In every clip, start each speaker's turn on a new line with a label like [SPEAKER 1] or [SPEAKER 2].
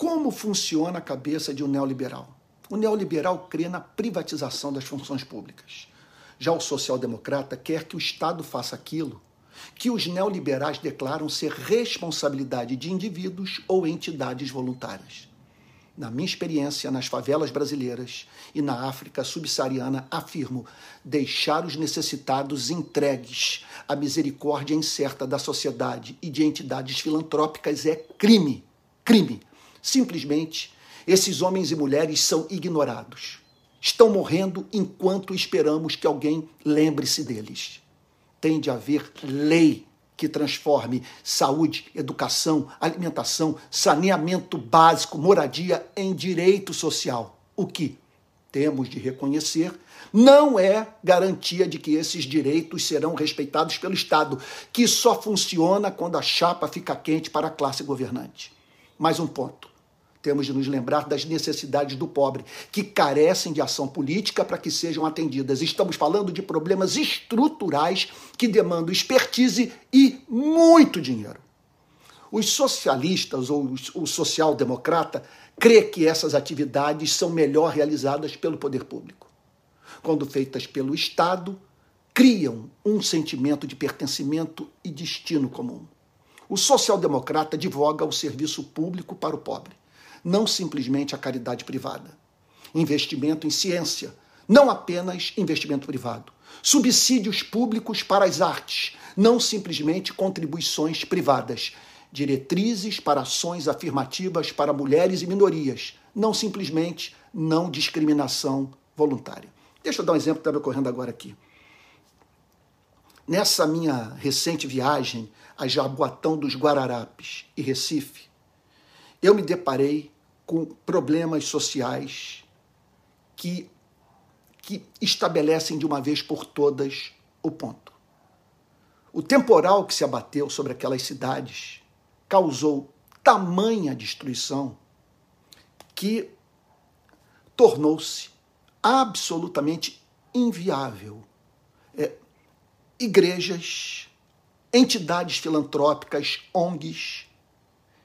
[SPEAKER 1] Como funciona a cabeça de um neoliberal? O neoliberal crê na privatização das funções públicas. Já o social-democrata quer que o Estado faça aquilo que os neoliberais declaram ser responsabilidade de indivíduos ou entidades voluntárias. Na minha experiência nas favelas brasileiras e na África subsaariana, afirmo deixar os necessitados entregues à misericórdia incerta da sociedade e de entidades filantrópicas é crime. Crime. Simplesmente, esses homens e mulheres são ignorados. Estão morrendo enquanto esperamos que alguém lembre-se deles. Tem de haver lei que transforme saúde, educação, alimentação, saneamento básico, moradia em direito social. O que temos de reconhecer não é garantia de que esses direitos serão respeitados pelo Estado, que só funciona quando a chapa fica quente para a classe governante. Mais um ponto. Temos de nos lembrar das necessidades do pobre, que carecem de ação política para que sejam atendidas. Estamos falando de problemas estruturais que demandam expertise e muito dinheiro. Os socialistas ou o social-democrata crê que essas atividades são melhor realizadas pelo poder público. Quando feitas pelo Estado, criam um sentimento de pertencimento e destino comum. O social-democrata advoga o serviço público para o pobre não simplesmente a caridade privada. Investimento em ciência, não apenas investimento privado. Subsídios públicos para as artes, não simplesmente contribuições privadas. Diretrizes para ações afirmativas para mulheres e minorias, não simplesmente não discriminação voluntária. Deixa eu dar um exemplo que está me ocorrendo agora aqui. Nessa minha recente viagem a Jaboatão dos Guararapes e Recife, eu me deparei com problemas sociais que, que estabelecem de uma vez por todas o ponto. O temporal que se abateu sobre aquelas cidades causou tamanha destruição que tornou-se absolutamente inviável igrejas, entidades filantrópicas, ONGs,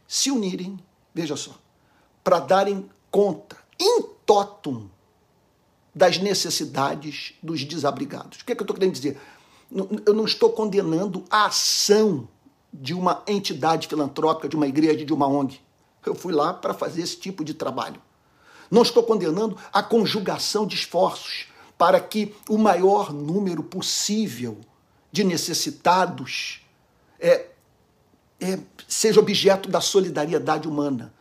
[SPEAKER 1] se unirem veja só, para darem conta, in totum, das necessidades dos desabrigados. O que é que eu estou querendo dizer? Eu não estou condenando a ação de uma entidade filantrópica, de uma igreja, de uma ONG. Eu fui lá para fazer esse tipo de trabalho. Não estou condenando a conjugação de esforços para que o maior número possível de necessitados é, é, seja objeto da solidariedade humana.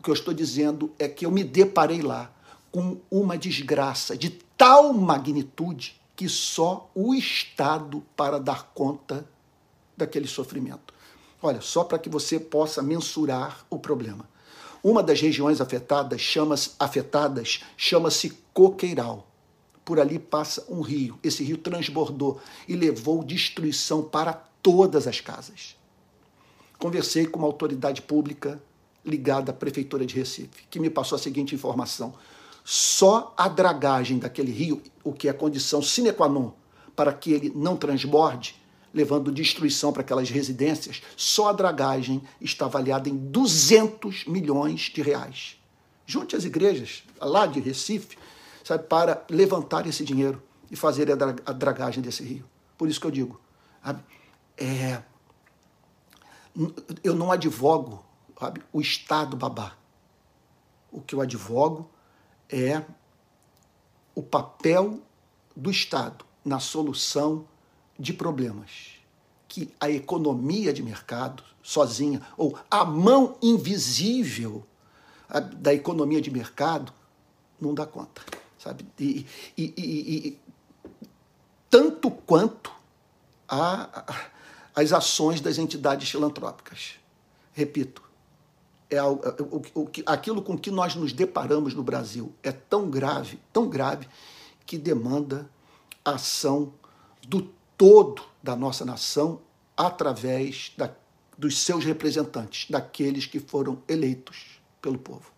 [SPEAKER 1] O que eu estou dizendo é que eu me deparei lá com uma desgraça de tal magnitude que só o Estado para dar conta daquele sofrimento. Olha, só para que você possa mensurar o problema. Uma das regiões afetadas chama-se afetadas chama-se Coqueiral. Por ali passa um rio. Esse rio transbordou e levou destruição para todas as casas conversei com uma autoridade pública ligada à Prefeitura de Recife, que me passou a seguinte informação: só a dragagem daquele rio, o que é condição sine qua non para que ele não transborde, levando destruição para aquelas residências, só a dragagem está avaliada em 200 milhões de reais. Junte as igrejas lá de Recife, sabe, para levantar esse dinheiro e fazer a dragagem desse rio. Por isso que eu digo, é, eu não advogo sabe, o Estado babá. O que eu advogo é o papel do Estado na solução de problemas que a economia de mercado sozinha ou a mão invisível da economia de mercado não dá conta, sabe? E, e, e, e tanto quanto a, a as ações das entidades filantrópicas. Repito, é, é o, o, aquilo com que nós nos deparamos no Brasil é tão grave, tão grave, que demanda ação do todo da nossa nação através da, dos seus representantes, daqueles que foram eleitos pelo povo.